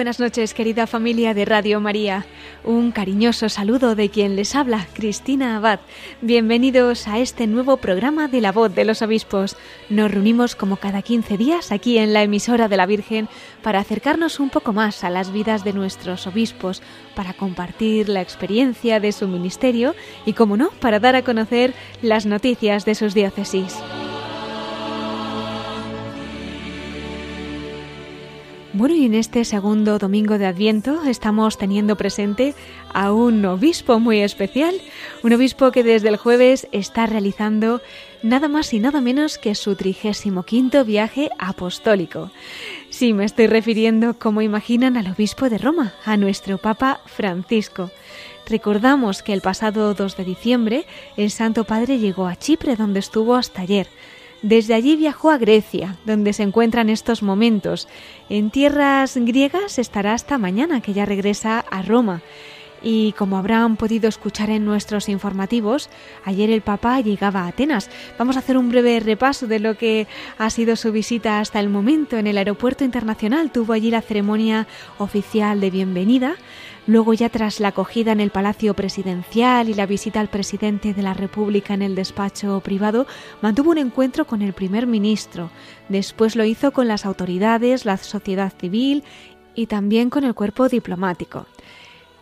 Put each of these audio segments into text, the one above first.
Buenas noches, querida familia de Radio María. Un cariñoso saludo de quien les habla, Cristina Abad. Bienvenidos a este nuevo programa de La Voz de los Obispos. Nos reunimos como cada 15 días aquí en la emisora de la Virgen para acercarnos un poco más a las vidas de nuestros obispos, para compartir la experiencia de su ministerio y, como no, para dar a conocer las noticias de sus diócesis. Bueno, y en este segundo domingo de Adviento estamos teniendo presente a un obispo muy especial, un obispo que desde el jueves está realizando nada más y nada menos que su trigésimo quinto viaje apostólico. Sí, me estoy refiriendo, como imaginan, al obispo de Roma, a nuestro Papa Francisco. Recordamos que el pasado 2 de diciembre el Santo Padre llegó a Chipre, donde estuvo hasta ayer. Desde allí viajó a Grecia, donde se encuentra en estos momentos. En tierras griegas estará hasta mañana, que ya regresa a Roma. Y como habrán podido escuchar en nuestros informativos, ayer el Papa llegaba a Atenas. Vamos a hacer un breve repaso de lo que ha sido su visita hasta el momento. En el aeropuerto internacional tuvo allí la ceremonia oficial de bienvenida. Luego ya tras la acogida en el Palacio Presidencial y la visita al presidente de la República en el despacho privado, mantuvo un encuentro con el primer ministro. Después lo hizo con las autoridades, la sociedad civil y también con el cuerpo diplomático.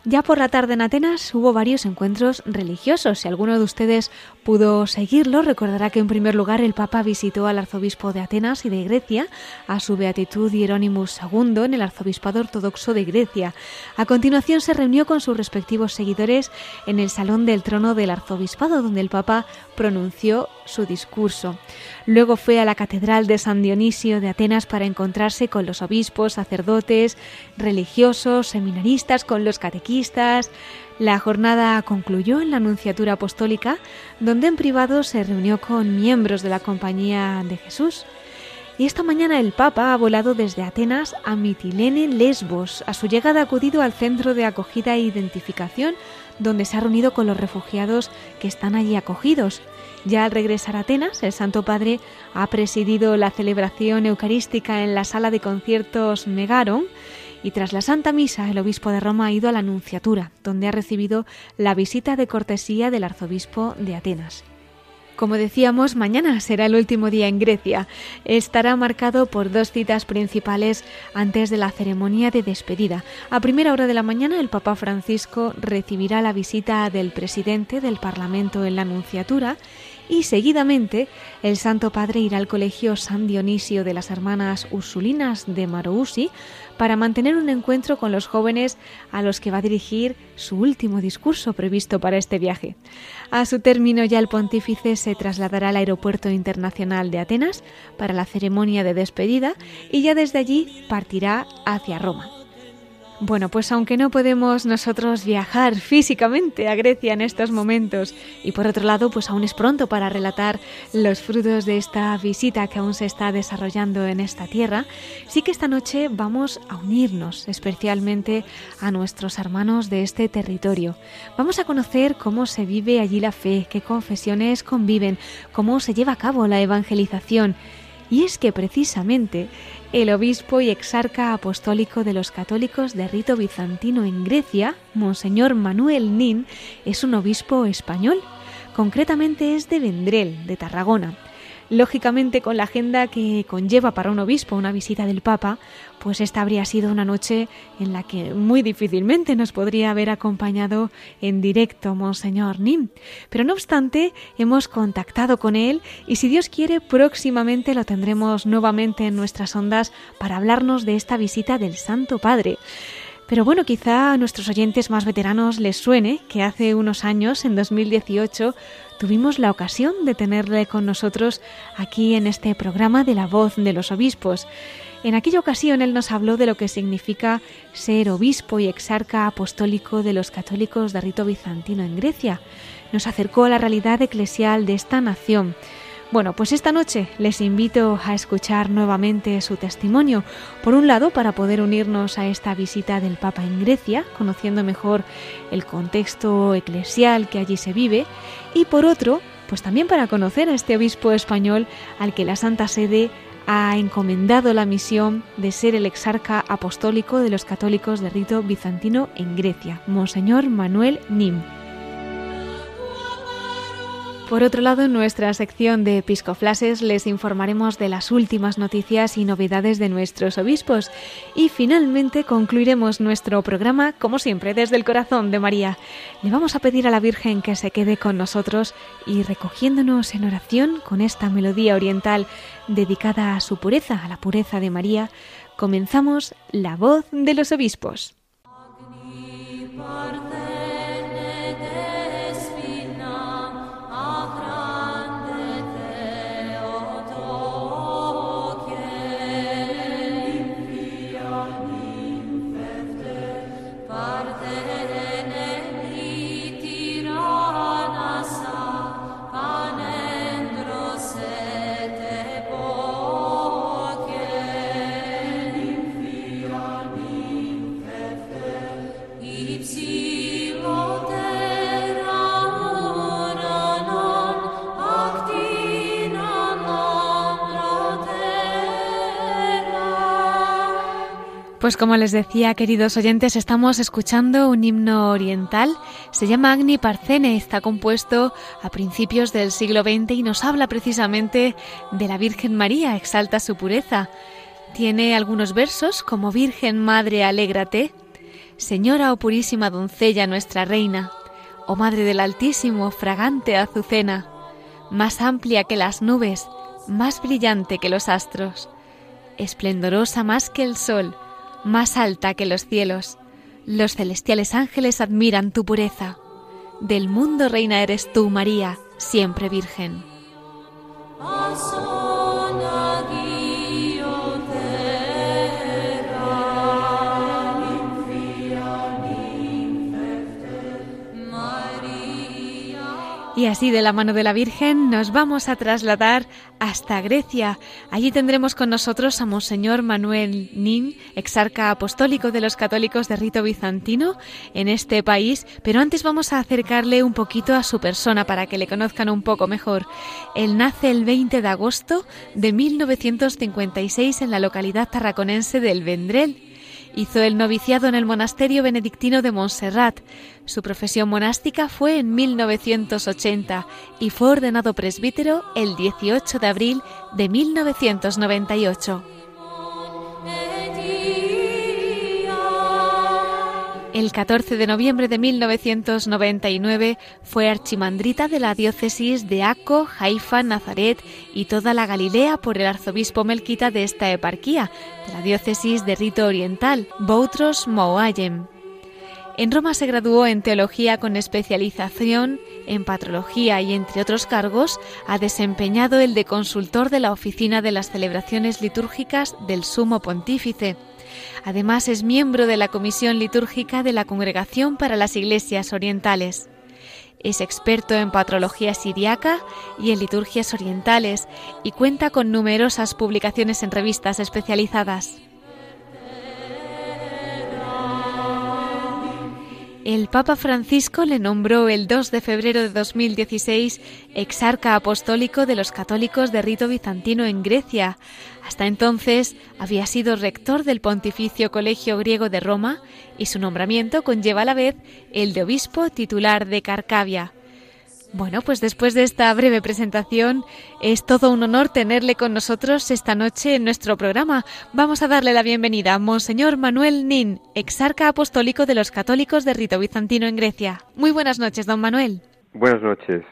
Ya por la tarde en Atenas hubo varios encuentros religiosos. Si alguno de ustedes pudo seguirlo, recordará que en primer lugar el Papa visitó al arzobispo de Atenas y de Grecia, a su beatitud Hieronymus II en el arzobispado ortodoxo de Grecia. A continuación se reunió con sus respectivos seguidores en el salón del trono del arzobispado, donde el Papa pronunció su discurso. Luego fue a la Catedral de San Dionisio de Atenas para encontrarse con los obispos, sacerdotes, religiosos, seminaristas, con los catequistas. La jornada concluyó en la Anunciatura Apostólica, donde en privado se reunió con miembros de la Compañía de Jesús. Y esta mañana el Papa ha volado desde Atenas a Mitilene, Lesbos. A su llegada ha acudido al centro de acogida e identificación, donde se ha reunido con los refugiados que están allí acogidos. Ya al regresar a Atenas, el Santo Padre ha presidido la celebración eucarística en la sala de conciertos Megaron y tras la Santa Misa el obispo de Roma ha ido a la Anunciatura, donde ha recibido la visita de cortesía del arzobispo de Atenas. Como decíamos, mañana será el último día en Grecia. Estará marcado por dos citas principales antes de la ceremonia de despedida. A primera hora de la mañana, el Papa Francisco recibirá la visita del presidente del Parlamento en la Anunciatura y seguidamente el Santo Padre irá al Colegio San Dionisio de las Hermanas Ursulinas de Marousi para mantener un encuentro con los jóvenes a los que va a dirigir su último discurso previsto para este viaje. A su término ya el pontífice se trasladará al Aeropuerto Internacional de Atenas para la ceremonia de despedida y ya desde allí partirá hacia Roma. Bueno, pues aunque no podemos nosotros viajar físicamente a Grecia en estos momentos y por otro lado, pues aún es pronto para relatar los frutos de esta visita que aún se está desarrollando en esta tierra, sí que esta noche vamos a unirnos especialmente a nuestros hermanos de este territorio. Vamos a conocer cómo se vive allí la fe, qué confesiones conviven, cómo se lleva a cabo la evangelización. Y es que precisamente el obispo y exarca apostólico de los católicos de rito bizantino en Grecia, Monseñor Manuel Nin, es un obispo español. Concretamente es de Vendrell, de Tarragona. Lógicamente, con la agenda que conlleva para un obispo una visita del Papa, pues esta habría sido una noche en la que muy difícilmente nos podría haber acompañado en directo Monseñor Nim. Pero no obstante, hemos contactado con él y si Dios quiere, próximamente lo tendremos nuevamente en nuestras ondas para hablarnos de esta visita del Santo Padre. Pero bueno, quizá a nuestros oyentes más veteranos les suene que hace unos años, en 2018, tuvimos la ocasión de tenerle con nosotros aquí en este programa de la voz de los obispos. En aquella ocasión él nos habló de lo que significa ser obispo y exarca apostólico de los católicos de rito bizantino en Grecia. Nos acercó a la realidad eclesial de esta nación. Bueno, pues esta noche les invito a escuchar nuevamente su testimonio. Por un lado, para poder unirnos a esta visita del Papa en Grecia, conociendo mejor el contexto eclesial que allí se vive, y por otro, pues también para conocer a este obispo español al que la Santa Sede ha encomendado la misión de ser el exarca apostólico de los católicos de rito bizantino en Grecia, Monseñor Manuel Nim. Por otro lado, en nuestra sección de Episcoflases les informaremos de las últimas noticias y novedades de nuestros obispos. Y finalmente concluiremos nuestro programa, como siempre, desde el corazón de María. Le vamos a pedir a la Virgen que se quede con nosotros y recogiéndonos en oración con esta melodía oriental dedicada a su pureza, a la pureza de María, comenzamos La voz de los obispos. Pues como les decía, queridos oyentes, estamos escuchando un himno oriental. Se llama Agni Parcene, está compuesto a principios del siglo XX y nos habla precisamente de la Virgen María, exalta su pureza. Tiene algunos versos como Virgen Madre, alégrate, Señora o purísima doncella nuestra reina, o Madre del Altísimo, fragante azucena, más amplia que las nubes, más brillante que los astros, esplendorosa más que el sol, más alta que los cielos. Los celestiales ángeles admiran tu pureza. Del mundo reina eres tú, María, siempre virgen. Y así de la mano de la Virgen nos vamos a trasladar hasta Grecia. Allí tendremos con nosotros a Monseñor Manuel Nin, exarca apostólico de los católicos de rito bizantino en este país, pero antes vamos a acercarle un poquito a su persona para que le conozcan un poco mejor. Él nace el 20 de agosto de 1956 en la localidad tarraconense del Vendrell Hizo el noviciado en el monasterio benedictino de Montserrat. Su profesión monástica fue en 1980 y fue ordenado presbítero el 18 de abril de 1998. El 14 de noviembre de 1999 fue archimandrita de la diócesis de Aco, Haifa, Nazaret y toda la Galilea por el arzobispo melquita de esta eparquía, de la diócesis de Rito Oriental, Boutros Moayem. En Roma se graduó en teología con especialización en patrología y, entre otros cargos, ha desempeñado el de consultor de la Oficina de las Celebraciones Litúrgicas del Sumo Pontífice Además es miembro de la Comisión Litúrgica de la Congregación para las Iglesias Orientales. Es experto en patrología siriaca y en liturgias orientales y cuenta con numerosas publicaciones en revistas especializadas. El Papa Francisco le nombró el 2 de febrero de 2016 exarca apostólico de los católicos de rito bizantino en Grecia. Hasta entonces había sido rector del Pontificio Colegio Griego de Roma y su nombramiento conlleva a la vez el de obispo titular de Carcavia. Bueno, pues después de esta breve presentación, es todo un honor tenerle con nosotros esta noche en nuestro programa. Vamos a darle la bienvenida a Monseñor Manuel Nin, exarca apostólico de los católicos de rito bizantino en Grecia. Muy buenas noches, don Manuel. Buenas noches.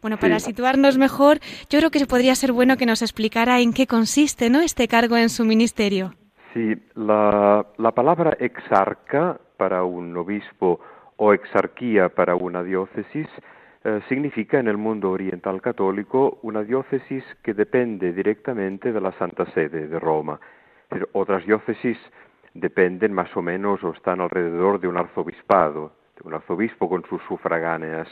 Bueno, para situarnos mejor, yo creo que podría ser bueno que nos explicara en qué consiste ¿no? este cargo en su ministerio. Sí, la, la palabra exarca para un obispo o exarquía para una diócesis eh, significa en el mundo oriental católico una diócesis que depende directamente de la Santa Sede de Roma. otras diócesis dependen más o menos o están alrededor de un arzobispado, de un arzobispo con sus sufragáneas.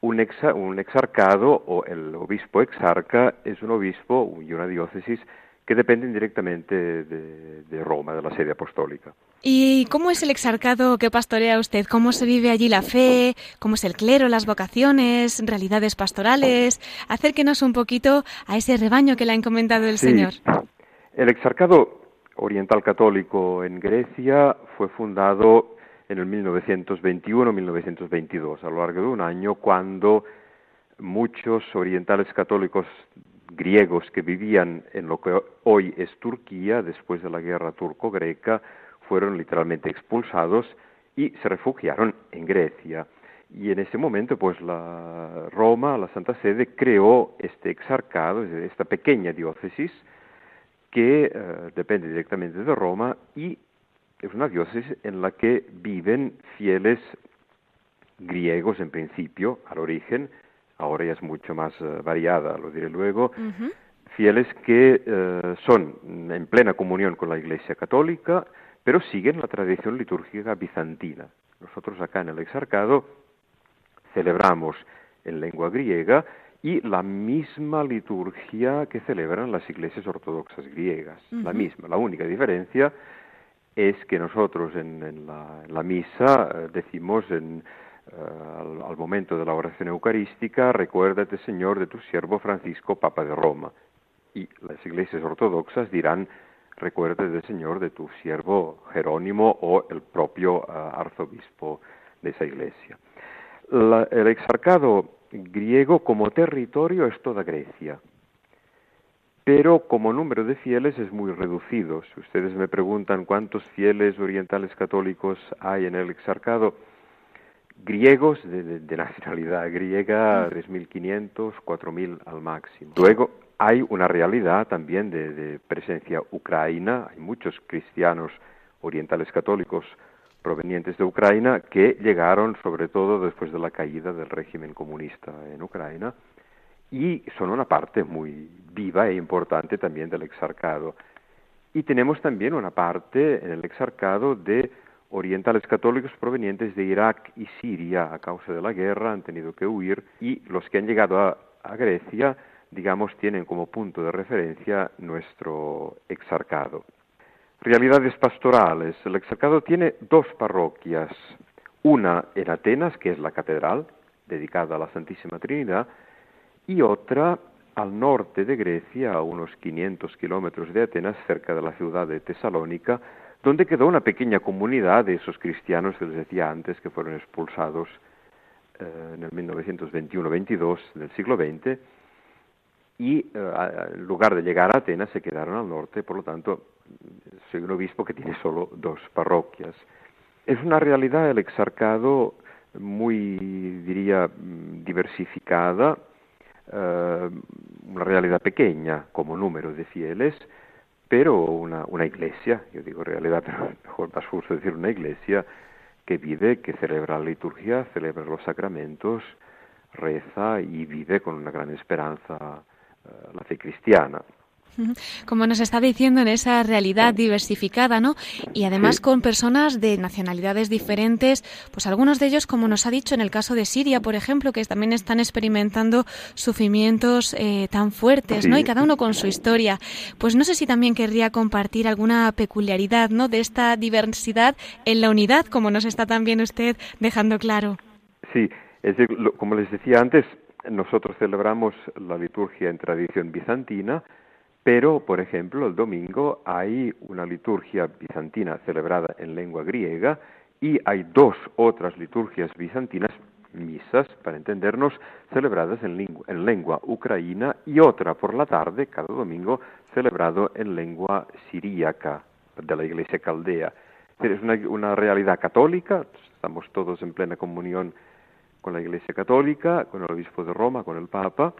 Un, un exarcado o el obispo exarca es un obispo y una diócesis que dependen directamente de, Roma, de la sede apostólica. ¿Y cómo es el exarcado que pastorea usted? ¿Cómo se vive allí la fe? ¿Cómo es el clero, las vocaciones, realidades pastorales? Acérquenos un poquito a ese rebaño que le ha encomendado el Señor. El exarcado oriental católico en Grecia fue fundado en el 1921-1922, a lo largo de un año, cuando muchos orientales católicos griegos que vivían en lo que hoy es Turquía, después de la guerra turco-greca, fueron literalmente expulsados y se refugiaron en Grecia. Y en ese momento, pues la Roma, la Santa Sede, creó este exarcado, esta pequeña diócesis, que eh, depende directamente de Roma y es una diócesis en la que viven fieles griegos en principio, al origen, ahora ya es mucho más eh, variada, lo diré luego, fieles que eh, son en plena comunión con la Iglesia Católica, pero siguen la tradición litúrgica bizantina. Nosotros acá en el Exarcado celebramos en lengua griega y la misma liturgia que celebran las iglesias ortodoxas griegas, la misma. La única diferencia es que nosotros en, la, misa eh, decimos en, eh, al, momento de la oración eucarística, recuérdate, Señor, de tu siervo Francisco, Papa de Roma. Y las iglesias ortodoxas dirán, recuérdate, Señor, de tu siervo Jerónimo o el propio eh, arzobispo de esa iglesia. el exarcado griego como territorio es toda Grecia, pero como número de fieles es muy reducido. Si ustedes me preguntan cuántos fieles orientales católicos hay en el exarcado, griegos de, nacionalidad griega, 3.500, 4.000 al máximo. Luego hay una realidad también de, presencia ucraina, hay muchos cristianos orientales católicos provenientes de Ucrania que llegaron sobre todo después de la caída del régimen comunista en Ucrania y son una parte muy viva e importante también del exarcado. Y tenemos también una parte en el exarcado de orientales católicos provenientes de Irak y Siria a causa de la guerra han tenido que huir y los que han llegado a, Grecia, digamos, tienen como punto de referencia nuestro exarcado. Realidades pastorales. El exarcado tiene dos parroquias, una en Atenas, que es la catedral, dedicada a la Santísima Trinidad, y otra al norte de Grecia, a unos 500 kilómetros de Atenas, cerca de la ciudad de Tesalónica, donde quedó una pequeña comunidad de esos cristianos que les decía antes que fueron expulsados eh, en el 1921-22 del siglo XX y eh, en lugar de llegar a Atenas se quedaron al norte, por lo tanto soy un obispo que tiene solo dos parroquias. Es una realidad el exarcado muy, diría, diversificada, eh, una realidad pequeña como número de fieles, pero una, una iglesia, yo digo realidad, pero mejor más justo decir una iglesia que vive, que celebra la liturgia, celebra los sacramentos, reza y vive con una gran esperanza eh, la fe cristiana. Como nos está diciendo en esa realidad diversificada, ¿no? Y además con personas de nacionalidades diferentes, pues algunos de ellos, como nos ha dicho en el caso de Siria, por ejemplo, que también están experimentando sufrimientos eh, tan fuertes, ¿no? Y cada uno con su historia. Pues no sé si también querría compartir alguna peculiaridad, ¿no? De esta diversidad en la unidad, como nos está también usted dejando claro. Sí, es como les decía antes, nosotros celebramos la liturgia en tradición bizantina, pero, por ejemplo, el domingo hay una liturgia bizantina celebrada en lengua griega y hay dos otras liturgias bizantinas, misas, para entendernos, celebradas en, lengua, ucraína y otra por la tarde, cada domingo, celebrado en lengua siríaca de la iglesia caldea. Es una, una realidad católica, estamos todos en plena comunión con la iglesia católica, con el obispo de Roma, con el papa,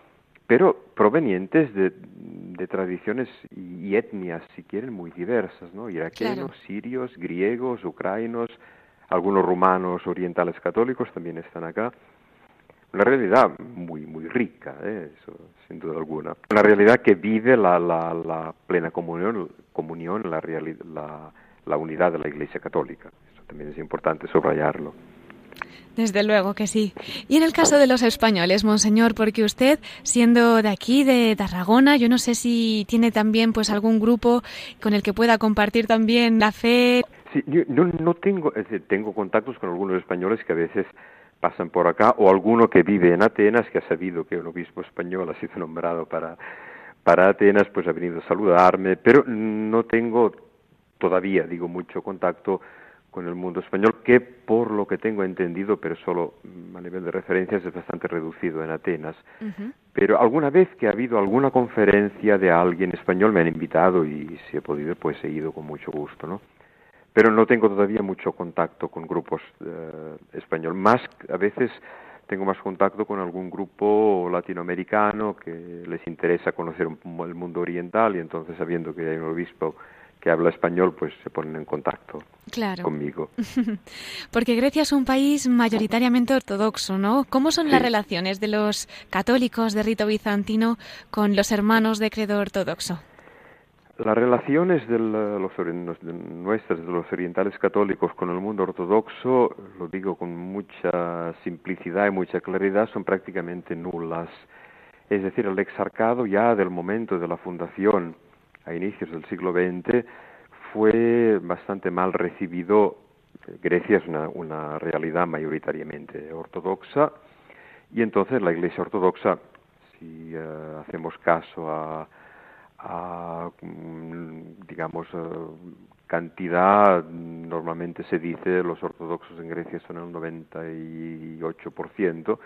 pero provenientes de, tradiciones y etnias, si quieren, muy diversas, ¿no? Iraquenos, sirios, griegos, ucranianos, algunos rumanos orientales católicos también están acá. una realidad muy muy rica, ¿eh? eso sin duda alguna. Una realidad que vive la, la, la plena comunión, comunión la, la, la unidad de la Iglesia Católica. Eso también es importante subrayarlo. Desde luego que sí. Y en el caso de los españoles, monseñor, porque usted, siendo de aquí, de Tarragona, yo no sé si tiene también pues algún grupo con el que pueda compartir también la fe. Sí, yo no, tengo, tengo contactos con algunos españoles que a veces pasan por acá, o alguno que vive en Atenas, que ha sabido que un obispo español ha sido nombrado para, para Atenas, pues ha venido a saludarme, pero no tengo todavía, digo, mucho contacto con el mundo español, que por lo que tengo entendido, pero solo a nivel de referencias, es bastante reducido en Atenas. Pero alguna vez que ha habido alguna conferencia de alguien español me han invitado y si he podido, pues he ido con mucho gusto, ¿no? Pero no tengo todavía mucho contacto con grupos eh, español. Más, a veces tengo más contacto con algún grupo latinoamericano que les interesa conocer el mundo oriental y entonces sabiendo que hay un obispo que habla español, pues se ponen en contacto conmigo. Porque Grecia es un país mayoritariamente ortodoxo, ¿no? ¿Cómo son las relaciones de los católicos de rito bizantino con los hermanos de credo ortodoxo? Las relaciones de los, nuestras, de los orientales católicos con el mundo ortodoxo, lo digo con mucha simplicidad y mucha claridad, son prácticamente nulas. Es decir, el exarcado ya del momento de la fundación a inicios del siglo XX fue bastante mal recibido. Grecia es una, realidad mayoritariamente ortodoxa y entonces la Iglesia ortodoxa, si eh, hacemos caso a, a mm, digamos, eh, cantidad, normalmente se dice los ortodoxos en Grecia son el 98%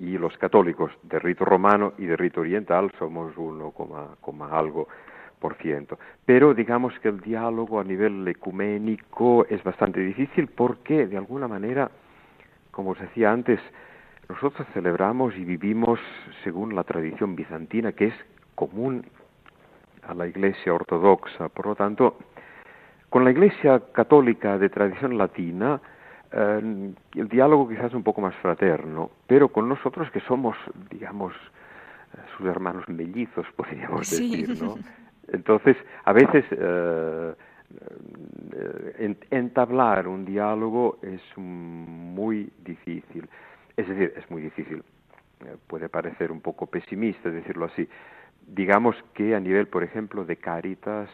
y los católicos de rito romano y de rito oriental somos 1, algo. Pero digamos que el diálogo a nivel ecuménico es bastante difícil porque, de alguna manera, como os decía antes, nosotros celebramos y vivimos según la tradición bizantina que es común a la Iglesia ortodoxa. Por lo tanto, con la Iglesia católica de tradición latina, eh, el diálogo quizás es un poco más fraterno, pero con nosotros que somos, digamos, sus hermanos mellizos, podríamos decir, ¿no? Entonces, a veces eh, eh, entablar un diálogo es muy difícil. Es decir, es muy difícil. Eh, puede parecer un poco pesimista decirlo así. Digamos que a nivel, por ejemplo, de Cáritas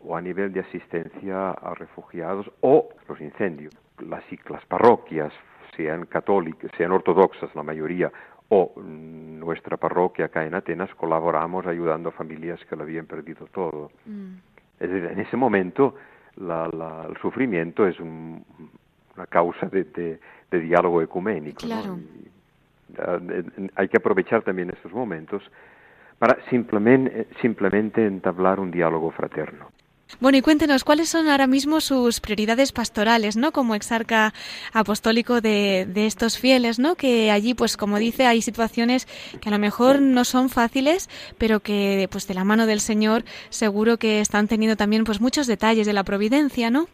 o a nivel de asistencia a refugiados o los incendios, las, las parroquias, sean católicas, sean ortodoxas la mayoría, o nuestra parroquia acá en Atenas colaboramos ayudando a familias que lo habían perdido todo. Mm. Es decir, en ese momento el sufrimiento es una causa de, diálogo ecuménico. hay que aprovechar también estos momentos para simplemente, simplemente entablar un diálogo fraterno. Bueno, y cuéntenos, ¿cuáles son ahora mismo sus prioridades pastorales, ¿no? Como exarca apostólico de, de, estos fieles, ¿no? Que allí, pues como dice, hay situaciones que a lo mejor no son fáciles, pero que, pues de la mano del Señor, seguro que están teniendo también, pues muchos detalles de la providencia, ¿no?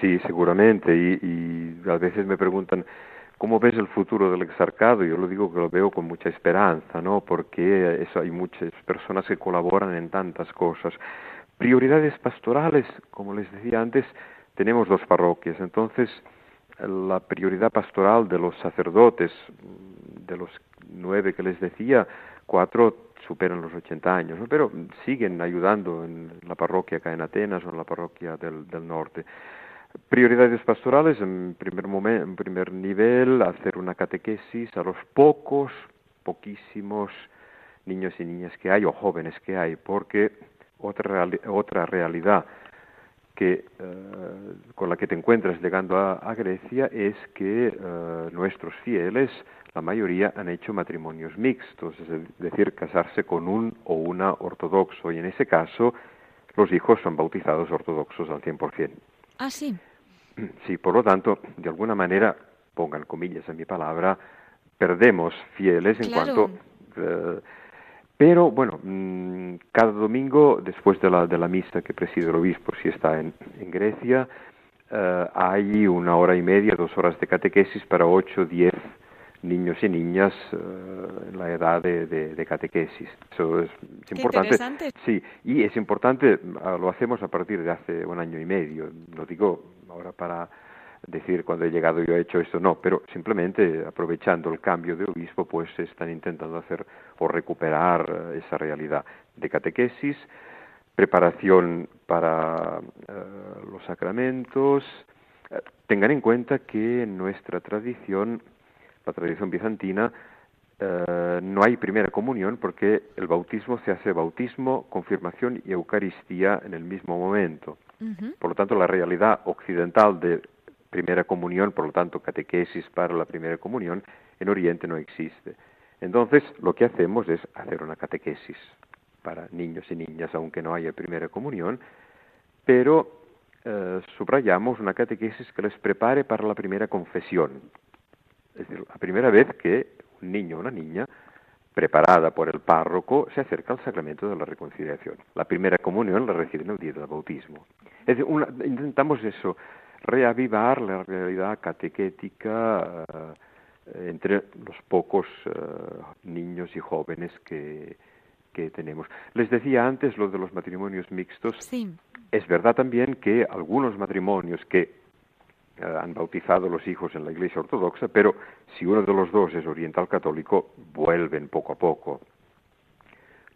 Sí, seguramente. Y, y a veces me preguntan, ¿Cómo ves el futuro del exarcado? Yo lo digo que lo veo con mucha esperanza, ¿no? Porque eso, hay muchas personas que colaboran en tantas cosas. Prioridades pastorales, como les decía antes, tenemos dos parroquias. Entonces, la prioridad pastoral de los sacerdotes, de los nueve que les decía, cuatro superan los 80 años, pero siguen ayudando en la parroquia acá en Atenas o en la parroquia del, norte. Prioridades pastorales, en primer, momento, en primer nivel, hacer una catequesis a los pocos, poquísimos niños y niñas que hay o jóvenes que hay, porque otra, otra realidad que, eh, con la que te encuentras llegando a, Grecia es que eh, nuestros fieles, la mayoría, han hecho matrimonios mixtos, es decir, casarse con un o una ortodoxo, y en ese caso los hijos son bautizados ortodoxos al 100%. Ah, sí. Sí, por lo tanto, de alguna manera, pongan comillas en mi palabra, perdemos fieles en cuanto... Eh, pero bueno, mm, cada domingo, después de la, de la misa que preside el obispo, si está en, Grecia, eh, hay una hora y media, dos horas de catequesis para ocho, diez niños y niñas eh, en la edad de, catequesis. Eso es, importante. Sí, y es importante, ah, lo hacemos a partir de hace un año y medio. No digo ahora para decir cuando he llegado yo he hecho esto, no, pero simplemente aprovechando el cambio de obispo, pues están intentando hacer o recuperar eh, esa realidad de catequesis, preparación para eh, los sacramentos. tengan en cuenta que en nuestra tradición la tradición bizantina, eh, no hay primera comunión porque el bautismo se hace bautismo, confirmación y Eucaristía en el mismo momento. Por lo tanto, la realidad occidental de primera comunión, por lo tanto, catequesis para la primera comunión, en Oriente no existe. Entonces, lo que hacemos es hacer una catequesis para niños y niñas, aunque no haya primera comunión, pero eh, subrayamos una catequesis que les prepare para la primera confesión, es decir, la primera vez que un niño o una niña, preparada por el párroco, se acerca al sacramento de la reconciliación. La primera comunión la recibe en el día del bautismo. Es decir, intentamos eso, reavivar la realidad catequética eh, entre los pocos eh, niños y jóvenes que, que tenemos. Les decía antes lo de los matrimonios mixtos. Sí. Es verdad también que algunos matrimonios que eh, han bautizado los hijos en la Iglesia Ortodoxa, pero si uno de los dos es oriental católico, vuelven poco a poco.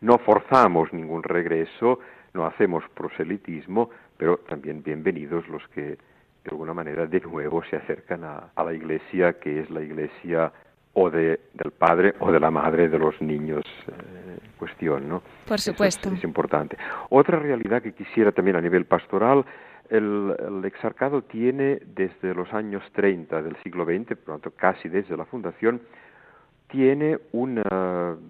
No forzamos ningún regreso, no hacemos proselitismo, pero también bienvenidos los que de alguna manera de nuevo se acercan a, la Iglesia, que es la Iglesia o de, del padre o de la madre de los niños eh, en cuestión, ¿no? Por supuesto. es, importante. Otra realidad que quisiera también a nivel pastoral el, exarcado tiene desde los años 30 del siglo XX, por lo tanto casi desde la fundación, tiene un,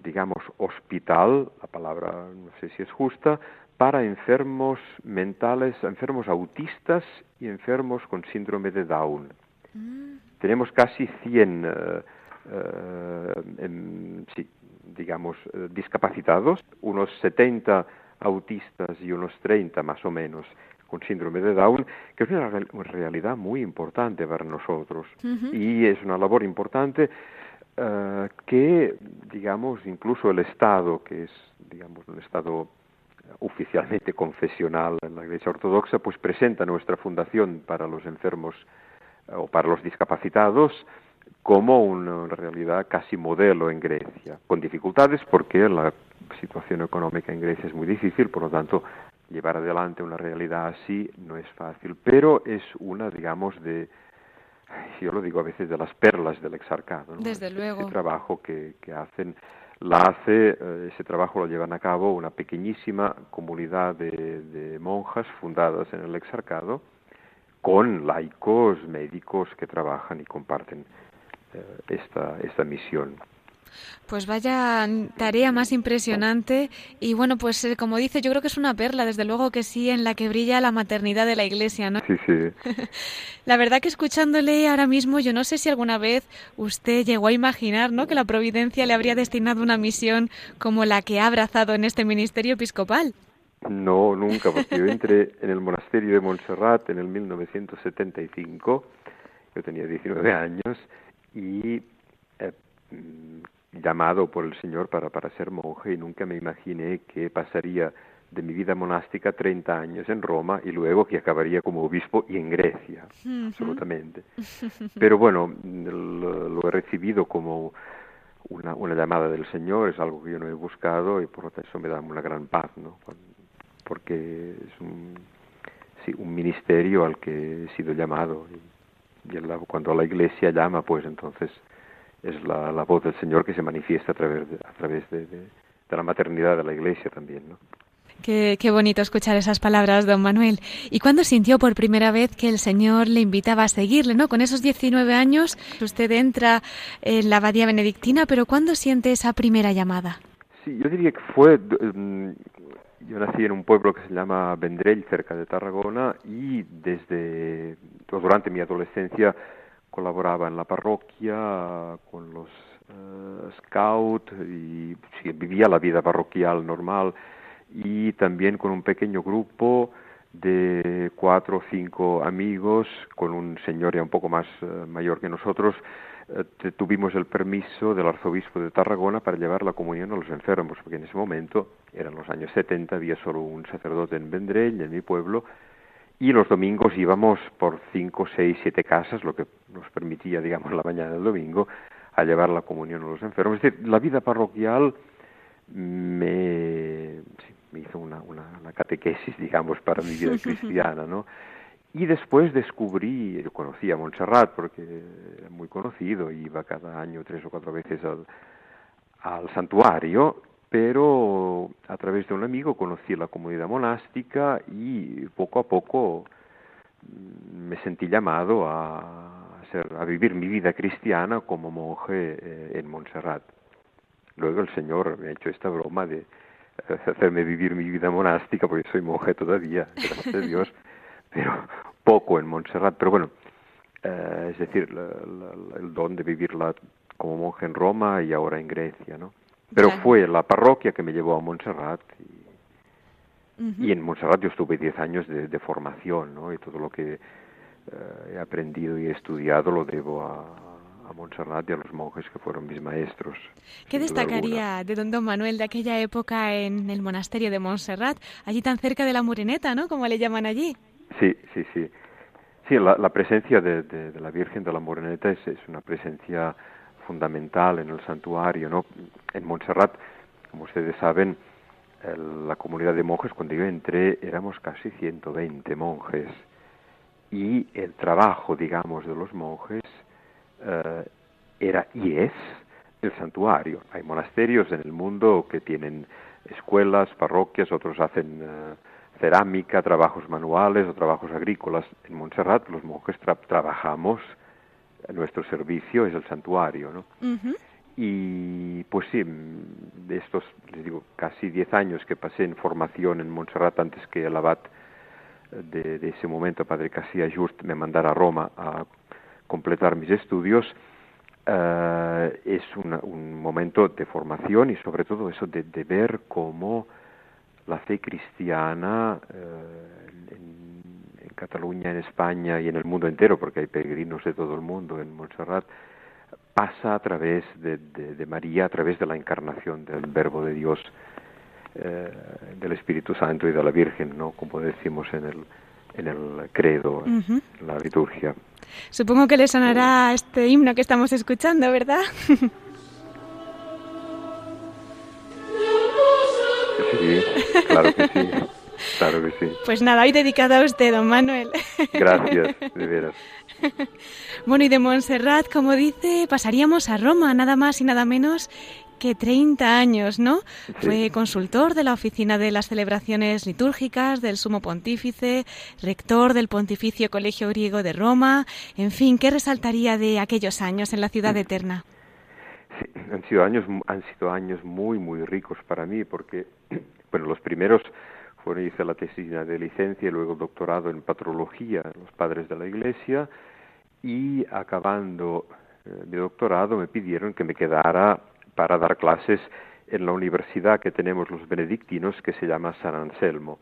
digamos, hospital, la palabra no sé si es justa, para enfermos mentales, enfermos autistas y enfermos con síndrome de Down. Mm. Tenemos casi 100, eh, eh, sí, digamos, eh, discapacitados, unos 70 autistas y unos 30 más o menos con síndrome de Down, que es una, realidad muy importante para nosotros y es una labor importante que, digamos, incluso el Estado, que es, digamos, un Estado oficialmente confesional en la Iglesia Ortodoxa, pues presenta nuestra fundación para los enfermos eh, o para los discapacitados como una realidad casi modelo en Grecia, con dificultades porque la situación económica en Grecia es muy difícil, por lo tanto llevar adelante una realidad así no es fácil, pero es una, digamos, de, yo lo digo a veces, de las perlas del exarcado. Desde luego. Ese trabajo que, que hacen, la hace, eh, ese trabajo lo llevan a cabo una pequeñísima comunidad de, de monjas fundadas en el exarcado, con laicos, médicos que trabajan y comparten eh, esta, esta misión. Pues vaya tarea más impresionante y bueno, pues eh, como dice, yo creo que es una perla, desde luego que sí, en la que brilla la maternidad de la Iglesia, ¿no? Sí, sí. la verdad que escuchándole ahora mismo, yo no sé si alguna vez usted llegó a imaginar, ¿no? Que la providencia le habría destinado una misión como la que ha abrazado en este ministerio episcopal. No, nunca, porque yo entré en el monasterio de Montserrat en el 1975, yo tenía 19 años y eh, llamado por el Señor para, para ser monje y nunca me imaginé que pasaría de mi vida monástica 30 años en Roma y luego que acabaría como obispo y en Grecia, absolutamente. Pero bueno, lo, he recibido como una, una, llamada del Señor, es algo que yo no he buscado y por lo tanto eso me da una gran paz, ¿no? Porque es un, sí, un ministerio al que he sido llamado y, y cuando la Iglesia llama, pues entonces es la, voz del Señor que se manifiesta a través de, a través de, la maternidad de la Iglesia también, ¿no? Qué, qué, bonito escuchar esas palabras, don Manuel. ¿Y cuándo sintió por primera vez que el Señor le invitaba a seguirle, no? Con esos 19 años usted entra en la abadía benedictina, pero ¿cuándo siente esa primera llamada? Sí, yo diría que fue... Mm, yo nací en un pueblo que se llama Vendrell, cerca de Tarragona, y desde... durante mi adolescencia colaboraba en la parroquia con los uh, scouts y vivía la vida parroquial normal. Y también con un pequeño grupo de cuatro o cinco amigos con un señor ya un poco más uh, mayor que nosotros. Eh, tuvimos el permiso del arzobispo de Tarragona para llevar la comunión a los enfermos, porque en ese momento, eran los años 70, había solo un sacerdote en Vendrell, en mi pueblo, y los domingos íbamos por cinco, seis, siete casas, lo que nos permitía, digamos, la mañana del domingo, a llevar la comunión a los enfermos. Es decir, la vida parroquial me, me hizo una, una, una, catequesis, digamos, para mi vida cristiana, ¿no? Y después descubrí, yo conocí a Montserrat porque era muy conocido, iba cada año tres o cuatro veces al, al santuario, pero a través de un amigo conocí la comunidad monástica y poco a poco mm, me sentí llamado a, vivir mi vida cristiana como monje eh, en Montserrat. Luego el Señor me ha hecho esta broma de eh, hacerme vivir mi vida monástica, porque soy monje todavía, gracias a Dios, pero poco en Montserrat. Pero bueno, eh, es decir, el don de vivirla como monje en Roma y ahora en Grecia, ¿no? Pero claro. fue la parroquia que me llevó a Montserrat y, uh -huh. y en Montserrat yo estuve 10 años de, de, formación, ¿no? Y todo lo que eh, he aprendido y he estudiado lo debo a, a Montserrat y a los monjes que fueron mis maestros. ¿Qué destacaría de don Don Manuel de aquella época en el monasterio de Montserrat, allí tan cerca de la Mureneta, ¿no? Como le llaman allí. Sí, sí, sí. Sí, la, la presencia de, de, de, la Virgen de la Moreneta es, es, una presencia fundamental en el santuario, ¿no? En Montserrat, como ustedes saben, la comunidad de monjes, cuando yo entré, éramos casi 120 monjes. Y el trabajo, digamos, de los monjes eh, era y es el santuario. Hay monasterios en el mundo que tienen escuelas, parroquias, otros hacen uh, cerámica, trabajos manuales o trabajos agrícolas. En Montserrat los monjes tra trabajamos, nuestro servicio es el santuario, ¿no? Uh -huh. Y pues sí, de estos, les digo, casi 10 años que pasé en formación en Montserrat antes que el abad de, de ese momento, Padre Casilla Just, me mandara a Roma a completar mis estudios, uh, es una, un momento de formación y sobre todo eso de, de ver cómo la fe cristiana eh, en, Cataluña, en España y en el mundo entero, porque hay peregrinos de todo el mundo en Montserrat, pasa a través de, de, de María, a través de la encarnación del Verbo de Dios, eh, del Espíritu Santo y de la Virgen, ¿no? Como decimos en el, en el credo, uh -huh. en la liturgia. Supongo que le sonará este himno que estamos escuchando, ¿verdad? Sí, claro que sí. Claro que sí. Pues nada, hoy dedicado a usted, don Manuel. Gracias, de veras. Bueno, y de Montserrat, como dice, pasaríamos a Roma, nada más y nada menos que 30 años, ¿no? Sí. Fue consultor de la Oficina de las Celebraciones Litúrgicas del Sumo Pontífice, rector del Pontificio Colegio Griego de Roma, en fin, ¿qué resaltaría de aquellos años en la ciudad eterna? Sí, han sido años han sido años muy muy ricos para mí porque bueno los primeros fueron hice la tesis de licencia y luego doctorado en patrología en los padres de la iglesia y acabando eh, mi doctorado me pidieron que me quedara para dar clases en la universidad que tenemos los benedictinos que se llama San Anselmo.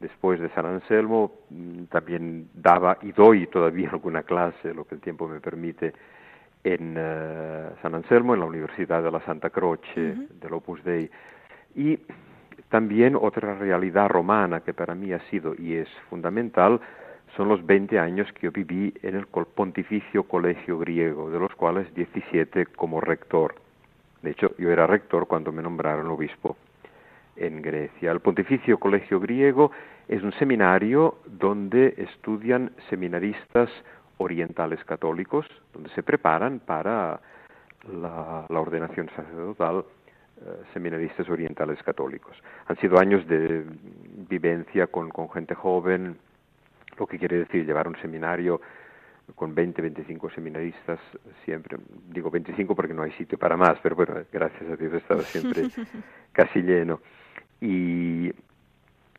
Después de San Anselmo mm, también daba y doy todavía alguna clase, lo que el tiempo me permite, en uh, San Anselmo, en la Universidad de la Santa Croce uh -huh. del Opus Dei. Y también otra realidad romana que para mí ha sido y es fundamental son los 20 años que yo viví en el Pontificio Colegio Griego, de los cuales 17 como rector. De hecho, yo era rector cuando me nombraron obispo en Grecia. El Pontificio Colegio Griego es un seminario donde estudian seminaristas orientales católicos, donde se preparan para la, la ordenación sacerdotal seminaristas orientales católicos. Han sido años de vivencia con, con gente joven, lo que quiere decir llevar un seminario con 20, 25 seminaristas siempre, digo 25 porque no hay sitio para más, pero bueno, gracias a Dios estaba siempre casi lleno. Y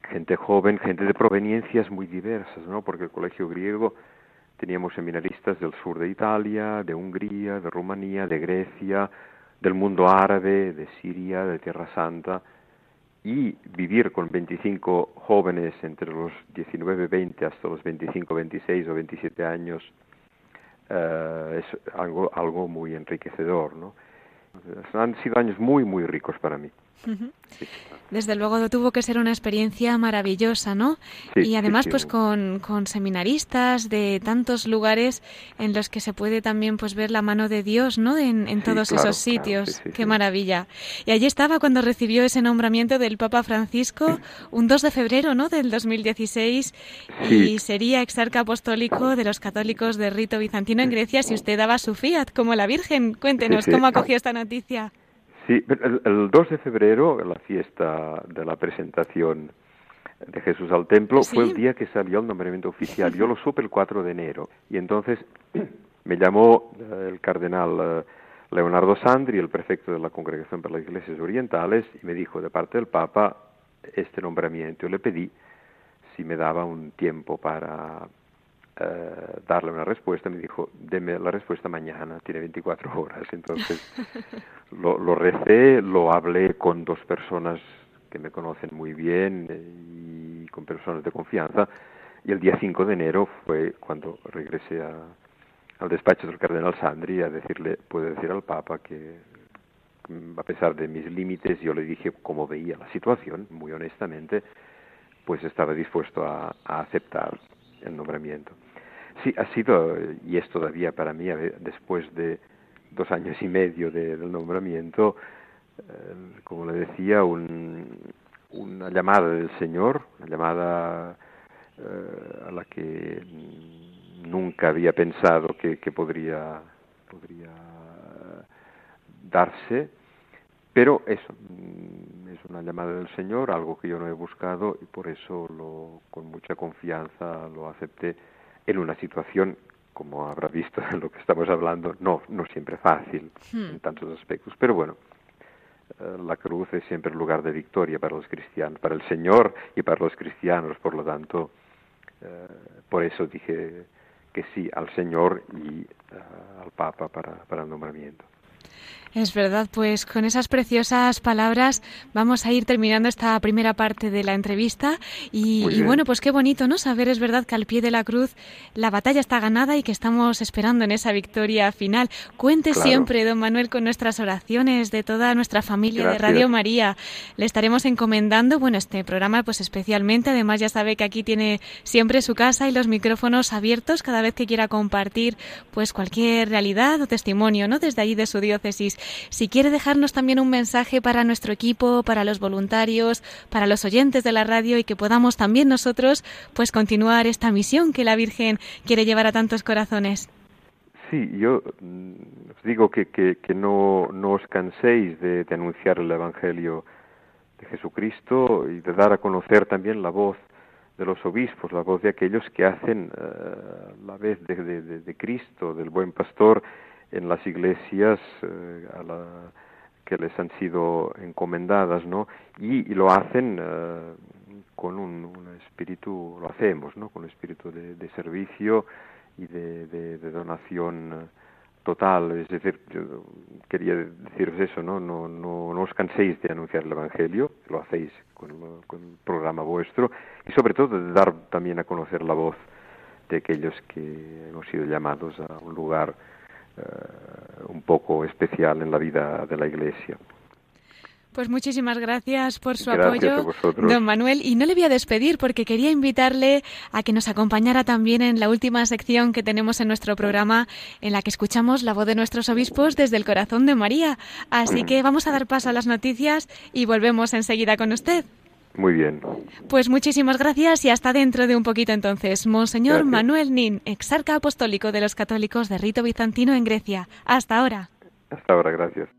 gente joven, gente de proveniencias muy diversas, ¿no? Porque el colegio griego teníamos seminaristas del sur de Italia, de Hungría, de Rumanía, de Grecia, del mundo árabe, de Siria, de Tierra Santa, y vivir con 25 jóvenes entre los 19, 20 hasta los 25, 26 o 27 años es algo, algo muy enriquecedor, ¿no? Han sido años muy, muy ricos para mí. Desde luego tuvo que ser una experiencia maravillosa, ¿no? y además, pues con, con, seminaristas de tantos lugares en los que se puede también pues ver la mano de Dios, ¿no? En, todos esos sitios. Qué maravilla. Y allí estaba cuando recibió ese nombramiento del Papa Francisco, un 2 de febrero, ¿no? Del 2016 y sería exarca apostólico de los católicos de rito bizantino en Grecia si usted daba su fiat como la Virgen. Cuéntenos cómo acogió esta noticia. Sí, el, 2 de febrero, la fiesta de la presentación de Jesús al templo, fue el día que salió el nombramiento oficial. Yo lo supe el 4 de enero y entonces me llamó eh, el cardenal eh, Leonardo Sandri, el prefecto de la Congregación para las Iglesias Orientales, y me dijo de parte del Papa este nombramiento. Yo le pedí si me daba un tiempo para eh, darle una respuesta, me dijo, deme la respuesta mañana, tiene 24 horas. Entonces lo, lo recé, lo hablé con dos personas que me conocen muy bien eh, y con personas de confianza, y el día 5 de enero fue cuando regresé a, al despacho del cardenal Sandri a decirle, puede decir al Papa que a pesar de mis límites, yo le dije cómo veía la situación, muy honestamente, pues estaba dispuesto a aceptar el nombramiento. Sí, ha sido, y es todavía para mí, después de dos años y medio del nombramiento, eh, como le decía, una llamada del Señor, una llamada eh, a la que nunca había pensado que, podría, podría darse, pero eso, mm, es una llamada del Señor, algo que yo no he buscado y por eso lo, con mucha confianza lo acepté en una situación, como habrá visto en lo que estamos hablando, no, no siempre fácil hmm. en tantos aspectos. Pero bueno, eh, la cruz es siempre el lugar de victoria para los cristianos, para el Señor y para los cristianos. Por lo tanto, eh, por eso dije que sí al Señor y eh, al Papa para, para el nombramiento. Es verdad, pues con esas preciosas palabras vamos a ir terminando esta primera parte de la entrevista y, bueno, pues qué bonito, ¿no? Saber es verdad que al pie de la cruz la batalla está ganada y que estamos esperando en esa victoria final. Cuente siempre, don Manuel, con nuestras oraciones de toda nuestra familia de Radio María. Le estaremos encomendando, bueno, este programa pues especialmente, además ya sabe que aquí tiene siempre su casa y los micrófonos abiertos cada vez que quiera compartir pues cualquier realidad o testimonio, ¿no? Desde allí de su diócesis. Si quiere dejarnos también un mensaje para nuestro equipo, para los voluntarios, para los oyentes de la radio y que podamos también nosotros pues continuar esta misión que la Virgen quiere llevar a tantos corazones. Sí, yo mm, os digo que, que, no, no, os canséis de, anunciar el Evangelio de Jesucristo y de dar a conocer también la voz de los obispos, la voz de aquellos que hacen eh, la vez de, Cristo, del buen pastor, en las iglesias eh, a la, que les han sido encomendadas, ¿no? Y, lo hacen eh, con un, espíritu, lo hacemos, ¿no? Con un espíritu de, servicio y de, donación eh, total. Es decir, yo quería deciros eso, ¿no? No, no, no os canséis de anunciar el Evangelio, lo hacéis con, con el programa vuestro, y sobre todo de dar también a conocer la voz de aquellos que hemos sido llamados a un lugar un poco especial en la vida de la Iglesia. Pues muchísimas gracias por su apoyo, don Manuel. Y no le voy a despedir porque quería invitarle a que nos acompañara también en la última sección que tenemos en nuestro programa, en la que escuchamos la voz de nuestros obispos desde el corazón de María. Así que vamos a dar paso a las noticias y volvemos enseguida con usted. Muy bien. Pues muchísimas gracias y hasta dentro de un poquito entonces. Monseñor Manuel Nin, exarca apostólico de los católicos de rito bizantino en Grecia. Hasta ahora. Hasta ahora, gracias.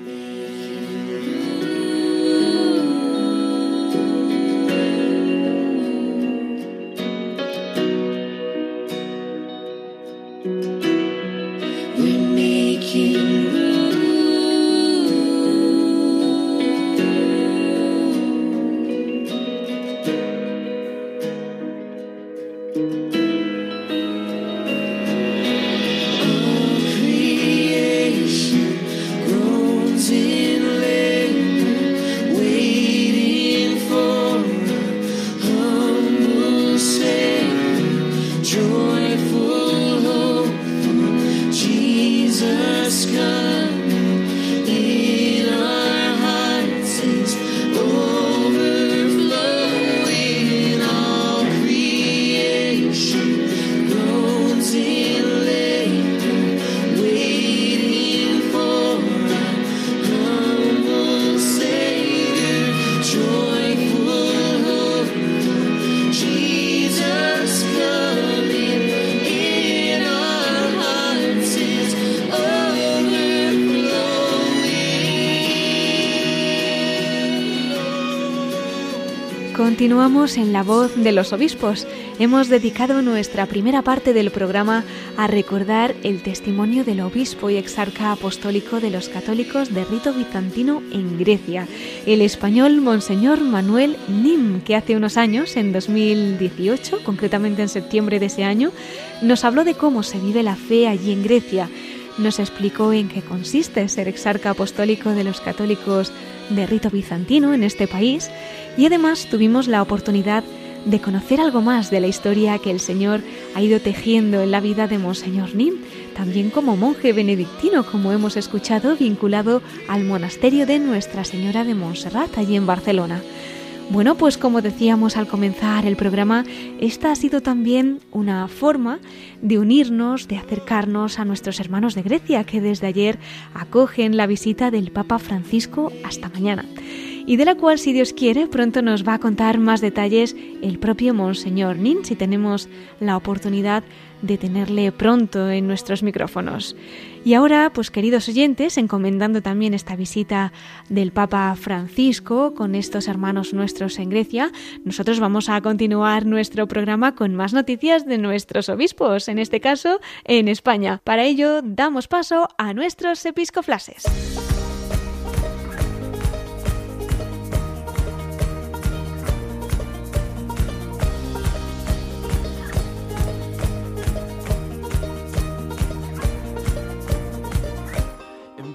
Continuamos en la voz de los obispos. Hemos dedicado nuestra primera parte del programa a recordar el testimonio del obispo y exarca apostólico de los católicos de rito bizantino en Grecia, el español Monseñor Manuel Nim, que hace unos años, en 2018, concretamente en septiembre de ese año, nos habló de cómo se vive la fe allí en Grecia. Nos explicó en qué consiste ser exarca apostólico de los católicos de rito bizantino en este país y además tuvimos la oportunidad de conocer algo más de la historia que el Señor ha ido tejiendo en la vida de Monseñor Nim, también como monje benedictino, como hemos escuchado, vinculado al monasterio de Nuestra Señora de Montserrat, allí en Barcelona. Bueno, pues como decíamos al comenzar el programa, esta ha sido también una forma de unirnos, de acercarnos a nuestros hermanos de Grecia, que desde ayer acogen la visita del Papa Francisco hasta mañana. Y de la cual, si Dios quiere, pronto nos va a contar más detalles el propio Monseñor Nin, si tenemos la oportunidad de tenerle pronto en nuestros micrófonos. Y ahora, pues queridos oyentes, encomendando también esta visita del Papa Francisco con estos hermanos nuestros en Grecia, nosotros vamos a continuar nuestro programa con más noticias de nuestros obispos, en este caso en España. Para ello, damos paso a nuestros episcoflases.